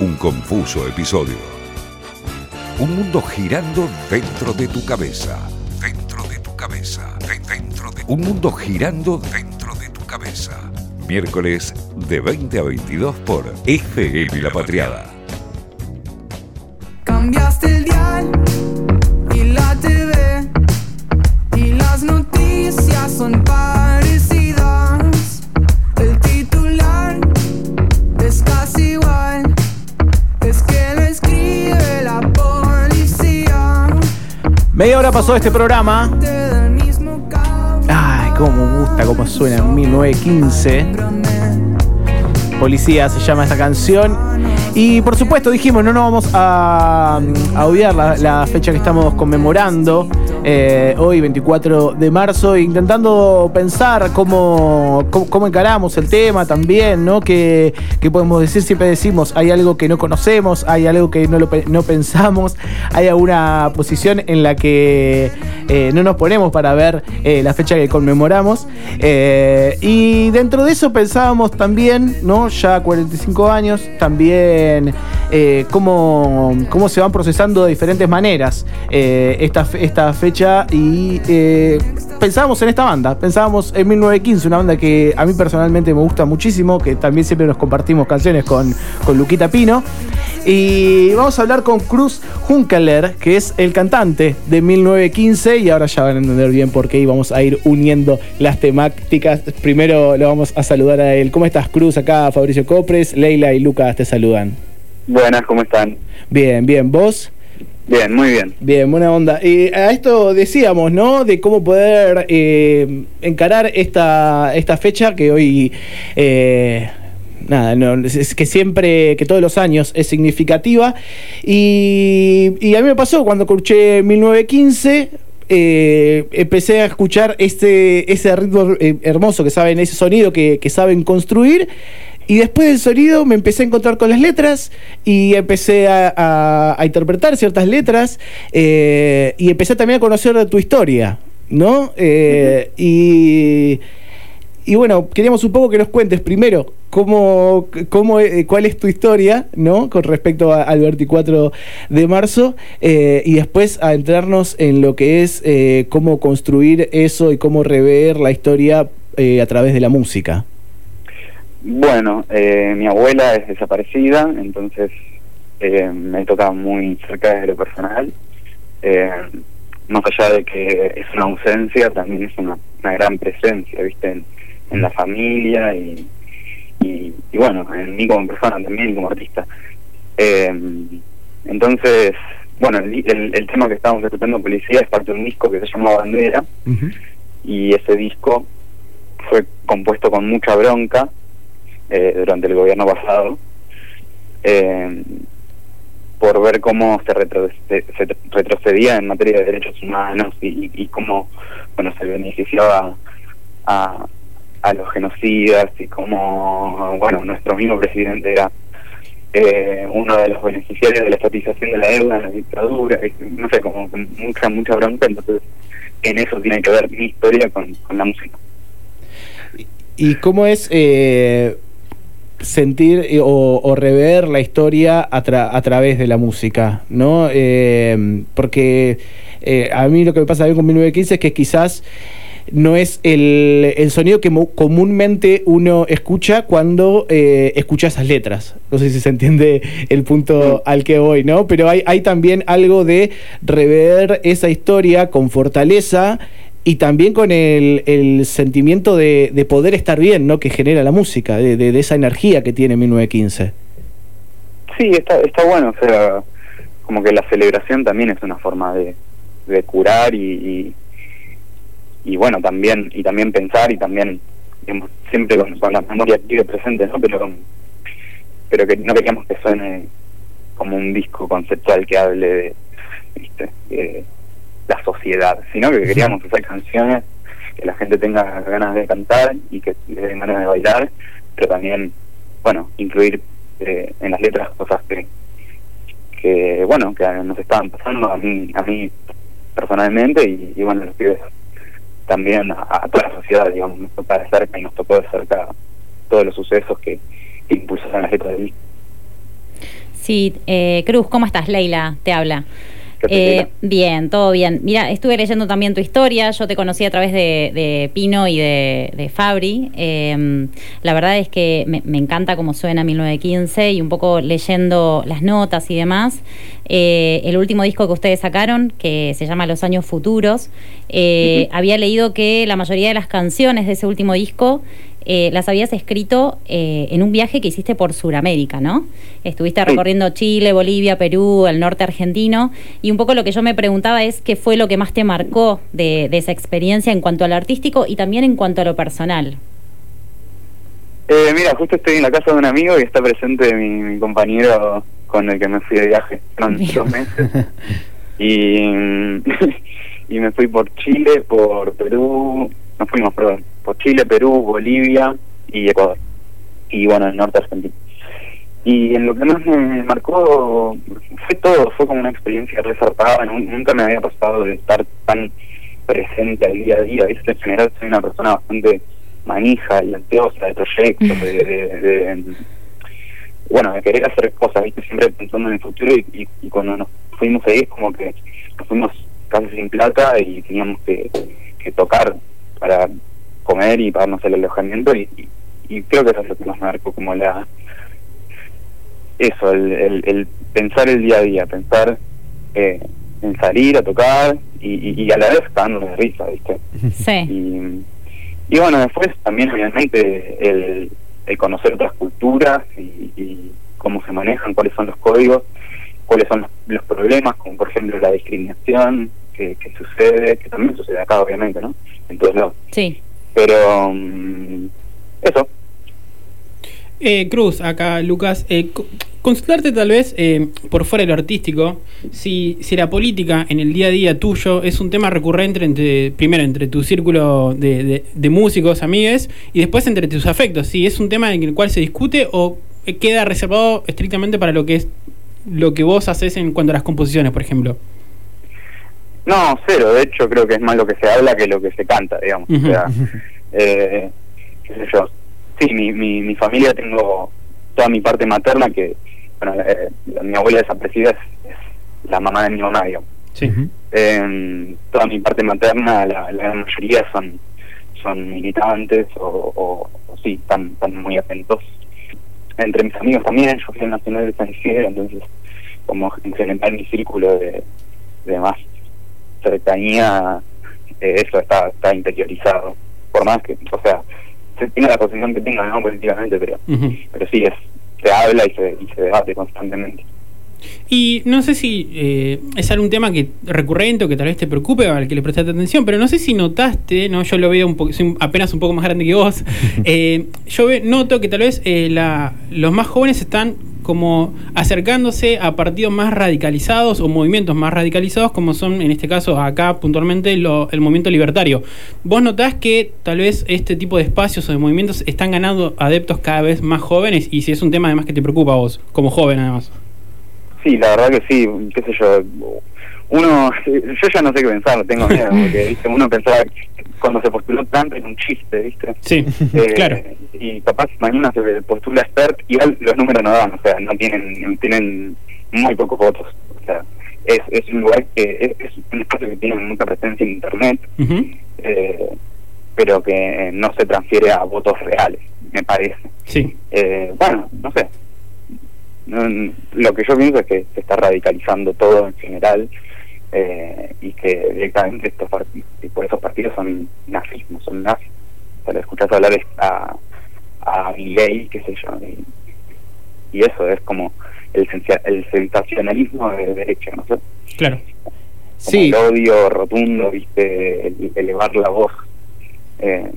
un confuso episodio. Un mundo girando dentro de tu cabeza. Dentro de tu cabeza. Dentro de un mundo girando dentro de tu cabeza. Miércoles de 20 a 22 por FM La Patriada. Cambiaste el dial Media hora pasó este programa. Ay, cómo me gusta, cómo suena en 1915. Policía se llama esta canción. Y por supuesto dijimos, no nos vamos a, a odiar la, la fecha que estamos conmemorando. Eh, hoy, 24 de marzo, intentando pensar cómo, cómo, encaramos el tema también, ¿no? Que, que podemos decir, siempre decimos, hay algo que no conocemos, hay algo que no, lo, no pensamos, hay alguna posición en la que eh, no nos ponemos para ver eh, la fecha que conmemoramos. Y dentro de eso pensábamos también, ¿no? Ya 45 años, también cómo, cómo se van procesando de diferentes maneras esta, esta fecha y eh, pensábamos en esta banda, pensábamos en 1915, una banda que a mí personalmente me gusta muchísimo, que también siempre nos compartimos canciones con, con Luquita Pino. Y vamos a hablar con Cruz Junkeler, que es el cantante de 1915, y ahora ya van a entender bien por qué y vamos a ir uniendo las temáticas. Primero lo vamos a saludar a él. ¿Cómo estás, Cruz? Acá Fabricio Copres, Leila y Lucas te saludan. Buenas, ¿cómo están? Bien, bien, ¿vos? Bien, muy bien. Bien, buena onda. Y a esto decíamos, ¿no? De cómo poder eh, encarar esta, esta fecha que hoy, eh, nada, no, es- es que siempre, que todos los años es significativa. Y, y a mí me pasó cuando escuché 1915. eh, empecé a escuchar este, ese ritmo eh, hermoso que saben, ese sonido que, que saben construir. Y después del sonido me empecé a encontrar con las letras y empecé a, interpretar ciertas letras eh, y empecé también a conocer tu historia, ¿no? Eh, y, y bueno, queríamos un poco que nos cuentes primero cómo, cómo, eh, cuál es tu historia, ¿no? Con respecto al 24 de marzo eh, y después a entrarnos en lo que es cómo construir eso y cómo rever la historia a través de la música. Bueno, eh, mi abuela es desaparecida, entonces eh, me toca muy cerca de lo personal. Eh, más allá de que es una ausencia, también es una, una gran presencia, ¿viste? En, en la familia y, y, y bueno, en mí como persona también como artista. Eh, entonces, bueno, el, el, el tema que estábamos escuchando, Policía, es parte de un disco que se llama Bandera. y ese disco fue compuesto con mucha bronca eh, durante el gobierno pasado eh, por ver cómo se, retro- se- se retrocedía en materia de derechos humanos y, y cómo bueno se beneficiaba a, a los genocidas y cómo bueno nuestro mismo presidente era eh, uno de los beneficiarios de la estatización de la deuda en la dictadura no sé como mucha mucha bronca entonces en eso tiene que ver mi historia con, con la música. ¿Y cómo es eh, sentir eh, o, o rever la historia a, tra- a través de la música? ¿no? Eh, porque eh, a mí lo que me pasa bien con 1915 es que quizás no es el, el sonido que comúnmente uno escucha cuando eh, escucha esas letras. No sé si se entiende el punto al que voy, ¿no? Pero hay, hay también algo de rever esa historia con fortaleza y también con el, sentimiento de, de poder estar bien, ¿no? Que genera la música, de, de- esa energía que tiene 1915. Sí, está, está bueno, o sea, como que la celebración también es una forma de, curar y, y, bueno, también y también pensar y también digamos, siempre con, con la memoria de presente, ¿no? Pero, pero que no queríamos que suene como un disco conceptual que hable de, ¿viste? la sociedad, sino que queríamos hacer canciones que la gente tenga ganas de cantar y que le den ganas de bailar, pero también, bueno, incluir eh, en las letras cosas que, que bueno, que nos estaban pasando a mí, a mí personalmente y, y bueno, los pibes también a, a toda la sociedad, digamos, nos tocó de cerca y nos tocó de cerca todos los sucesos que, que impulsaron las letras del disco. Sí, eh, Cruz, ¿cómo estás? Leila, te habla. ¿Qué tal, Eh, bien, todo bien. Mira, estuve leyendo también tu historia. Yo te conocí a través de, de Pino y de, de Fabri. Eh, la verdad es que me, me encanta cómo suena 1915 y un poco leyendo las notas y demás. Eh, el último disco que ustedes sacaron, que se llama Los Años Futuros, eh, había leído que la mayoría de las canciones de ese último disco eh, las habías escrito eh, en un viaje que hiciste por Sudamérica, ¿no? Estuviste Sí. recorriendo Chile, Bolivia, Perú, el norte argentino, y un poco lo que yo me preguntaba es qué fue lo que más te marcó de, de esa experiencia en cuanto a lo artístico y también en cuanto a lo personal. Eh, mira, justo estoy en la casa de un amigo y está presente mi, mi compañero con el que me fui de viaje. Bien. dos meses. Y, y me fui por Chile, por Perú, nos fuimos, perdón, por Chile, Perú, Bolivia y Ecuador. Y bueno, el norte argentino. Y en lo que más me marcó fue todo, fue como una experiencia resartada, nunca me había pasado de estar tan presente al día a día, ¿viste? En general soy una persona bastante manija y ansiosa de proyectos, de, bueno, de querer hacer cosas, ¿viste? Siempre pensando en el futuro y, cuando nos fuimos ahí es como que nos fuimos casi sin plata y teníamos que tocar para comer y pagarnos el alojamiento y, y- y creo que eso es lo que más me marcó como la eso, el, el, el pensar el día a día, pensar eh, en salir a tocar y, y, a la vez cagándonos de risa, ¿viste? Sí, Y, y bueno, después también obviamente el, el conocer otras culturas y, y cómo se manejan, cuáles son los códigos, cuáles son los, los problemas, como por ejemplo la discriminación que, que sucede, que también sucede acá obviamente, ¿no? En todos lados. sí. Pero mm, eso, Eh, Cruz, acá Lucas, eh, co- consultarte tal vez eh, por fuera de lo artístico, si, si la política en el día a día tuyo es un tema recurrente entre, primero entre tu círculo de, de- músicos, amigues, y después entre tus afectos, si es un tema en el cual se discute o queda reservado estrictamente para lo que es lo que vos haces en cuanto a las composiciones, por ejemplo. No, cero, de hecho creo que es más lo que se habla que lo que se canta, digamos. O sea, eh, qué sé yo. Sí, mi, mi, mi familia tengo toda mi parte materna que, bueno, eh, la- mi abuela desaparecida es, es la mamá de mi mamá, digamos. Sí. Eh, toda mi parte materna, la, la gran mayoría son son militantes o, o, o sí, están, están muy atentos. Entre mis amigos también, yo fui al Nacional de San Isidro, entonces como en general mi círculo de, de más cercanía, eh, eso está, está interiorizado. Por más que, o sea, se tiene la posición que tenga, ¿no? Políticamente, pero, pero sí, es, se habla y se, y se debate constantemente. Y no sé si eh, es algún tema que recurrente o que tal vez te preocupe o al que le prestaste atención, pero no sé si notaste, no yo lo veo un poco, soy apenas un poco más grande que vos, eh, yo ve- noto que tal vez eh, la, los más jóvenes están como acercándose a partidos más radicalizados o movimientos más radicalizados como son en este caso acá puntualmente lo- el movimiento libertario. ¿Vos notás que tal vez este tipo de espacios o de movimientos están ganando adeptos cada vez más jóvenes y si es un tema además que te preocupa a vos, como joven además? Sí, la verdad que sí, qué sé yo. Uno, yo ya no sé qué pensar, tengo miedo, porque ¿viste? uno pensaba que cuando se postuló Trump era un chiste, ¿viste? Sí, Eh, claro. Y capaz mañana se postula Stert, igual los números no dan, o sea, no tienen tienen muy pocos votos. O sea, es, es un lugar que es, es un espacio que tiene mucha presencia en Internet, eh, pero que no se transfiere a votos reales, me parece. Sí, Eh, bueno, no sé. No, lo que yo pienso es que se está radicalizando todo en general eh, y que directamente estos partidos, por esos partidos son nazismo, son nazis. O sea, le escuchas hablar a, a Milei, qué sé yo, y, y eso es como el, el sensacionalismo de derecha, no sé. claro. Como Sí, el odio rotundo, viste, el- elevar la voz. Eh,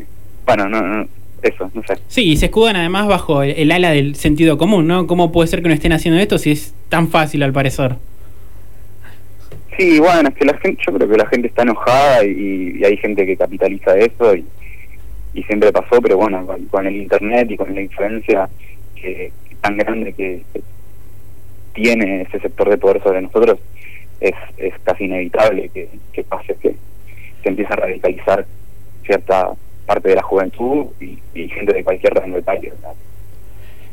bueno, no, no, eso, no sé. Sí, y se escudan además bajo el, el ala del sentido común, ¿no? ¿Cómo puede ser que no estén haciendo esto si es tan fácil al parecer? Sí, bueno, es que la gente, yo creo que la gente está enojada y, hay gente que capitaliza eso y, y siempre pasó, pero bueno, con, el internet y con la influencia que, tan grande que, tiene ese sector de poder sobre nosotros, es, es casi inevitable que, que pase que se empiece a radicalizar cierta parte de la juventud y, y gente de cualquier rango de país.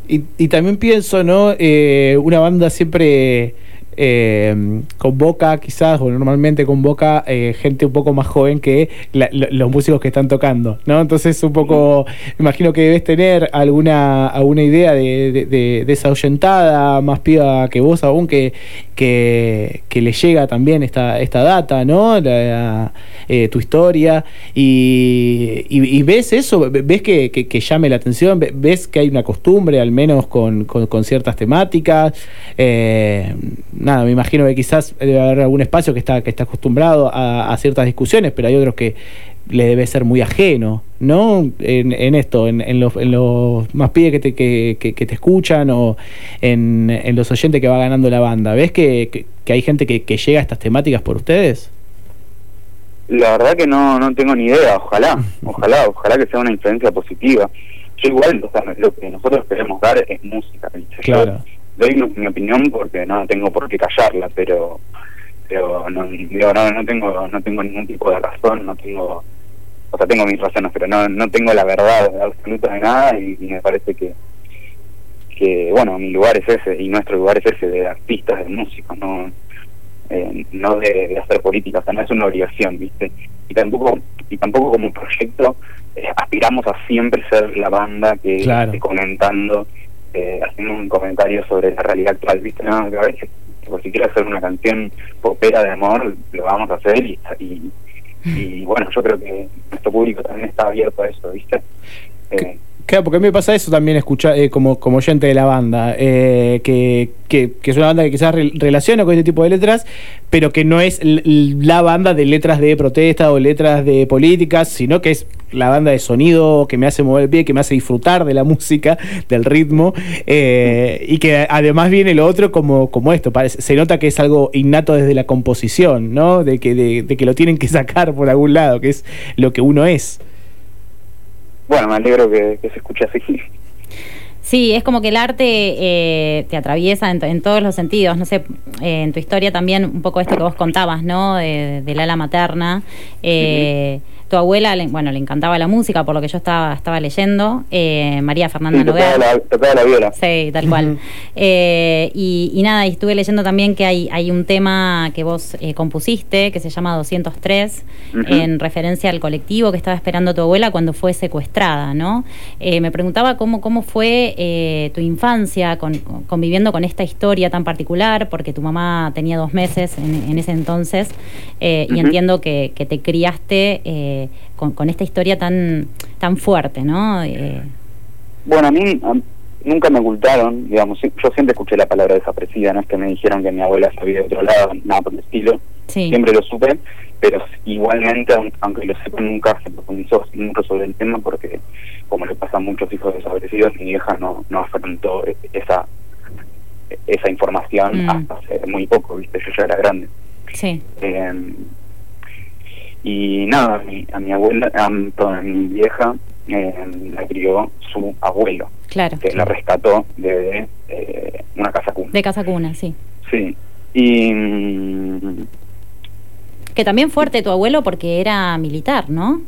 Y, y también pienso, ¿no? Eh, una banda siempre eh, convoca, quizás, o normalmente convoca eh, gente un poco más joven que la- los músicos que están tocando, ¿no? Entonces, un poco, imagino que debes tener alguna, alguna idea de, de, de- de esa oyentada más piba que vos aún, que, que, que le llega también esta, esta data, ¿no? La- eh, tu historia. Y, y- y ves eso, ves que, que- que llame la atención, Ve- ves que hay una costumbre, al menos con, con- con ciertas temáticas. Nada, me imagino que quizás debe haber algún espacio que está, que está acostumbrado a, a ciertas discusiones, pero hay otros que le debe ser muy ajeno, ¿no? En, en esto, en, en los, en los más pibes que te, que, que- que te escuchan o en, en los oyentes que va ganando la banda. ¿Ves que, hay gente que, que llega a estas temáticas por ustedes? La verdad que no, no tengo ni idea, ojalá, ojalá, ojalá que sea una influencia positiva. Yo igual, o sea, lo que nosotros queremos dar es música, Claro. Doy mi, opinión porque no tengo por qué callarla, pero pero no, digo, no, no tengo no tengo ningún tipo de razón, no tengo, o sea, tengo mis razones, pero no, no tengo la verdad absoluta de nada y, y me parece que que bueno, mi lugar es ese y nuestro lugar es ese de artistas, de músicos, no eh, no de, de hacer política, o sea, no es una obligación, ¿viste? Y tampoco y tampoco como proyecto eh, aspiramos a siempre ser la banda que Claro. esté comentando, eh, haciendo un comentario sobre la realidad actual, ¿viste? No, que a veces, por si quiero hacer una canción popera de amor, lo vamos a hacer y, y, y, bueno, yo creo que nuestro público también está abierto a eso, ¿viste? Eh, Claro, porque a mí me pasa eso también escuchar eh, como, como oyente de la banda, eh, que, que, que es una banda que quizás re- relaciona con este tipo de letras, pero que no es la banda de letras de protesta o letras de políticas, sino que es la banda de sonido que me hace mover el pie, que me hace disfrutar de la música, del ritmo, eh, y que además viene lo otro como, como esto, se nota que es algo innato desde la composición, ¿no? De que, de que lo tienen que sacar por algún lado, que es lo que uno es. Bueno, me alegro que, que se escuche así. Sí, es como que el arte eh, te atraviesa en todos los sentidos. No sé, eh, en tu historia también un poco esto que vos contabas, ¿no? De- del ala materna. Eh, Tu abuela, le- bueno, le encantaba la música, por lo que yo estaba, estaba leyendo. Eh, María Fernanda Sí, tocaba, Noguer. la, tocaba la viola. Sí, tal cual. Eh, y, y nada, y estuve leyendo también que hay, hay un tema que vos eh, compusiste que se llama 203, Ujú. en referencia al colectivo que estaba esperando tu abuela cuando fue secuestrada, ¿no? Eh, me preguntaba cómo, cómo fue eh, tu infancia con- conviviendo con esta historia tan particular, porque tu mamá tenía dos meses en, en ese entonces, eh, y entiendo que, que te criaste eh, con, con esta historia tan, tan fuerte, ¿no? Eh, Bueno, a mí a- nunca me ocultaron, digamos, yo siempre escuché la palabra desaparecida, no es que me dijeron que mi abuela sabía de otro lado, nada por el estilo, sí. siempre lo supe, pero igualmente, aun- aunque lo sepa, nunca se profundizó mucho sobre el tema porque, como le pasa a muchos hijos desaparecidos, mi vieja no, no afrontó e- esa esa información Mm. hasta hace muy poco, viste, yo ya era grande. Sí. Eh, y nada, a mi, a mi abuela, a a mi vieja eh, la crió su abuelo, Claro. que la rescató de eh, una casa cuna. De Casa Cuna, sí. Sí. Y mm, Que también fuerte tu abuelo porque era militar, ¿no?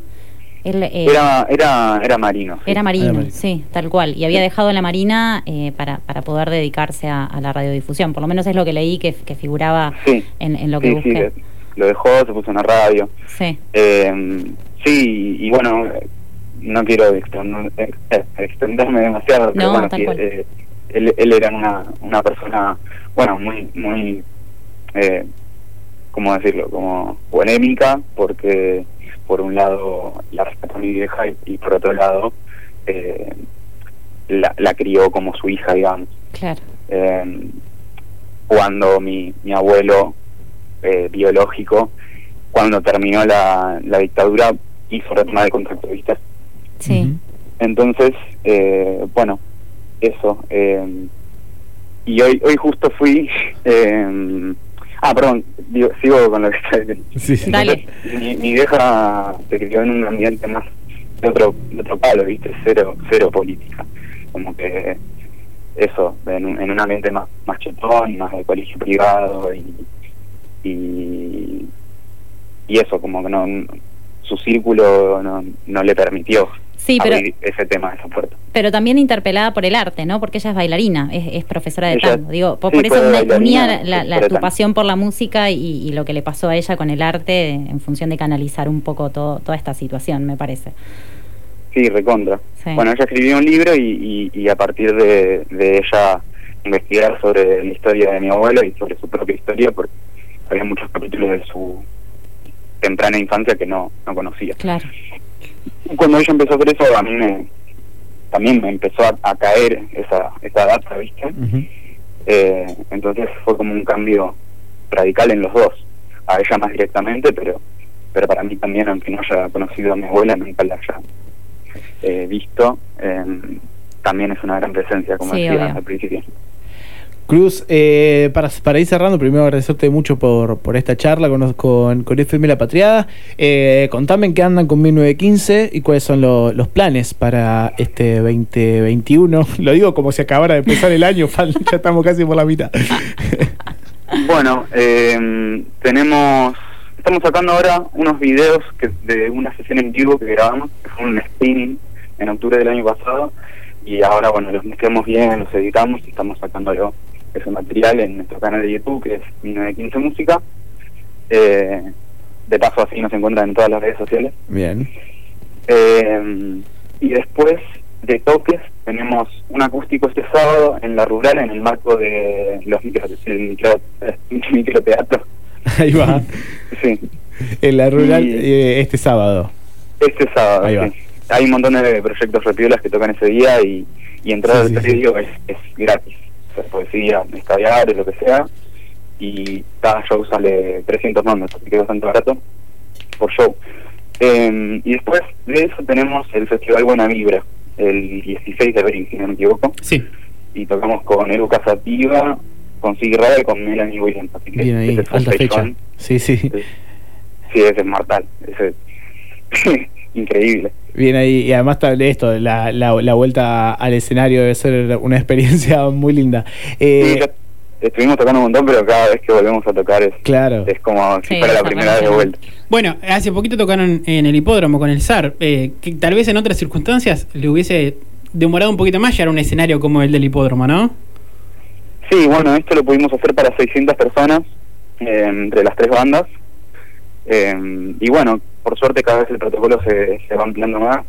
Él, eh, era, era, era marino. sí. era marino, Era marino. sí, tal cual. Y había dejado la marina eh, para, para poder dedicarse a, a la radiodifusión. Por lo menos es lo que leí que, que figuraba Sí. en, en lo que sí, busqué. Lo dejó, se puso en la radio. Sí, Eh, sí, y bueno, no quiero eh, extenderme demasiado, pero No, bueno, sí, eh, él, él era una, una persona, bueno, muy, muy, eh, ¿cómo decirlo? Como polémica, porque por un lado la respetó a mi vieja y, y por otro lado eh, la, la crió como su hija, digamos. claro. Eh, cuando mi, mi abuelo eh, biológico, cuando terminó la, la dictadura, hizo retoma de contacto, ¿viste? Sí. Entonces, eh, bueno, eso. eh, y hoy hoy justo fui... eh, ah, perdón, digo, sigo con lo que está diciendo. Sí, sí. Dale. Mi, mi vieja se crió en un ambiente más de otro, de otro palo, ¿viste? Cero, cero política. Como que eso, en un, en un ambiente más, más chetón, más de colegio privado y, y, y eso, como que no su círculo no, no le permitió. Sí, pero- abrir ese tema, esa puerta. Pero también interpelada por el arte, ¿no? Porque ella es bailarina, es, es profesora de Ella- tango. Digo, por, sí, por eso unía la, la- tu pasión por la música y, y lo que le pasó a ella con el arte en función de canalizar un poco todo, toda esta situación, me parece. Sí, recontra. Sí. Bueno, ella escribió un libro y, y, y a partir de, de ella investigar sobre la historia de mi abuelo y sobre su propia historia, porque había muchos capítulos de su temprana infancia que no, no conocía. Claro. Cuando ella empezó a hacer eso, a mí me, también me empezó a, a caer esa, esa data, ¿viste? Eh, entonces fue como un cambio radical en los dos. A ella más directamente, pero pero para mí también, aunque no haya conocido a mi abuela, nunca la haya eh, visto, eh, también es una gran presencia, como Sí, decía obvio. al principio. Cruz, eh, para, ir cerrando, primero agradecerte mucho por, esta charla con, con, con FM La Patriada. Eh, contame en qué andan con 1915 y cuáles son lo- los planes para este 2021. Lo digo como si acabara de empezar el año, ya estamos casi por la mitad. Bueno, eh, tenemos, estamos sacando ahora unos videos que, de una sesión en vivo que grabamos, que fue un spinning en octubre del año pasado, y ahora, bueno, los mezclamos bien, los editamos y estamos sacándolo ese material en nuestro canal de YouTube, que es 1915 Música. Eh, de paso, así nos encuentran en todas las redes sociales. Bien. Eh, y después de toques tenemos un acústico este sábado en la rural en el marco de los micro, el micro, microteatro. Ahí va. Sí, En la rural Y- eh, este sábado. este sábado. Ahí va. Hay un montón de proyectos repiolas que tocan ese día y, y entrar Sí, al sí, es gratis. Sea, poesía, escabiar, lo que sea. Y cada show sale 300 mangos, así que es bastante barato por show. Eh, y después de eso tenemos el Festival Buena Vibra, el 16 de abril, si no me equivoco. Sí. Y tocamos con Edu Casativa, con Rada y con Melanie Williams. Así que Bien ahí, alta fecha. sí. Sí, sí, ese es mortal. Ese increíble. Bien ahí, y además tal esto, la, la, la vuelta al escenario debe ser una experiencia muy linda. Eh, Sí, ya estuvimos tocando un montón, pero cada vez que volvemos a tocar es, claro. es como si Sí, fuera la primera vez de vuelta. Bueno, hace poquito tocaron en el hipódromo con el SAR, eh, que tal vez en otras circunstancias le hubiese demorado un poquito más llegar a un escenario como el del hipódromo, ¿no? Sí, bueno, esto lo pudimos hacer para 600 personas eh, entre las tres bandas. Eh, y bueno, por suerte cada vez el protocolo se, se va ampliando más.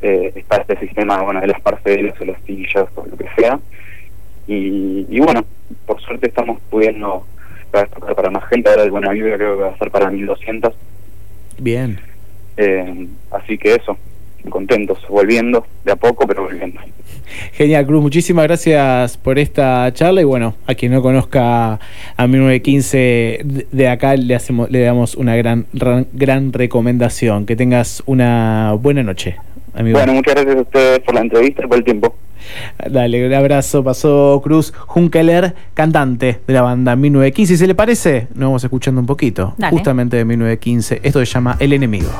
Eh, está este sistema bueno, de las parcelas o las sillas o lo que sea. Y, y bueno, por suerte estamos pudiendo cada vez tocar para más gente. Ahora el Buena Vibra creo que va a ser para 1200. Bien. Eh, así que eso, contentos, volviendo de a poco, pero volviendo. Genial, Cruz. Muchísimas gracias por esta charla. Y bueno, a quien no conozca a 1915 de- de acá, le, hacemos, le damos una gran, gran, gran recomendación. Que tengas una buena noche, amigo. Bueno, muchas gracias a ustedes por la entrevista y por el tiempo. Dale, un abrazo. Pasó Cruz Junkeler, cantante de la banda 1915. Y si le parece, nos vamos escuchando un poquito, Dale. justamente de 1915. Esto se llama El Enemigo.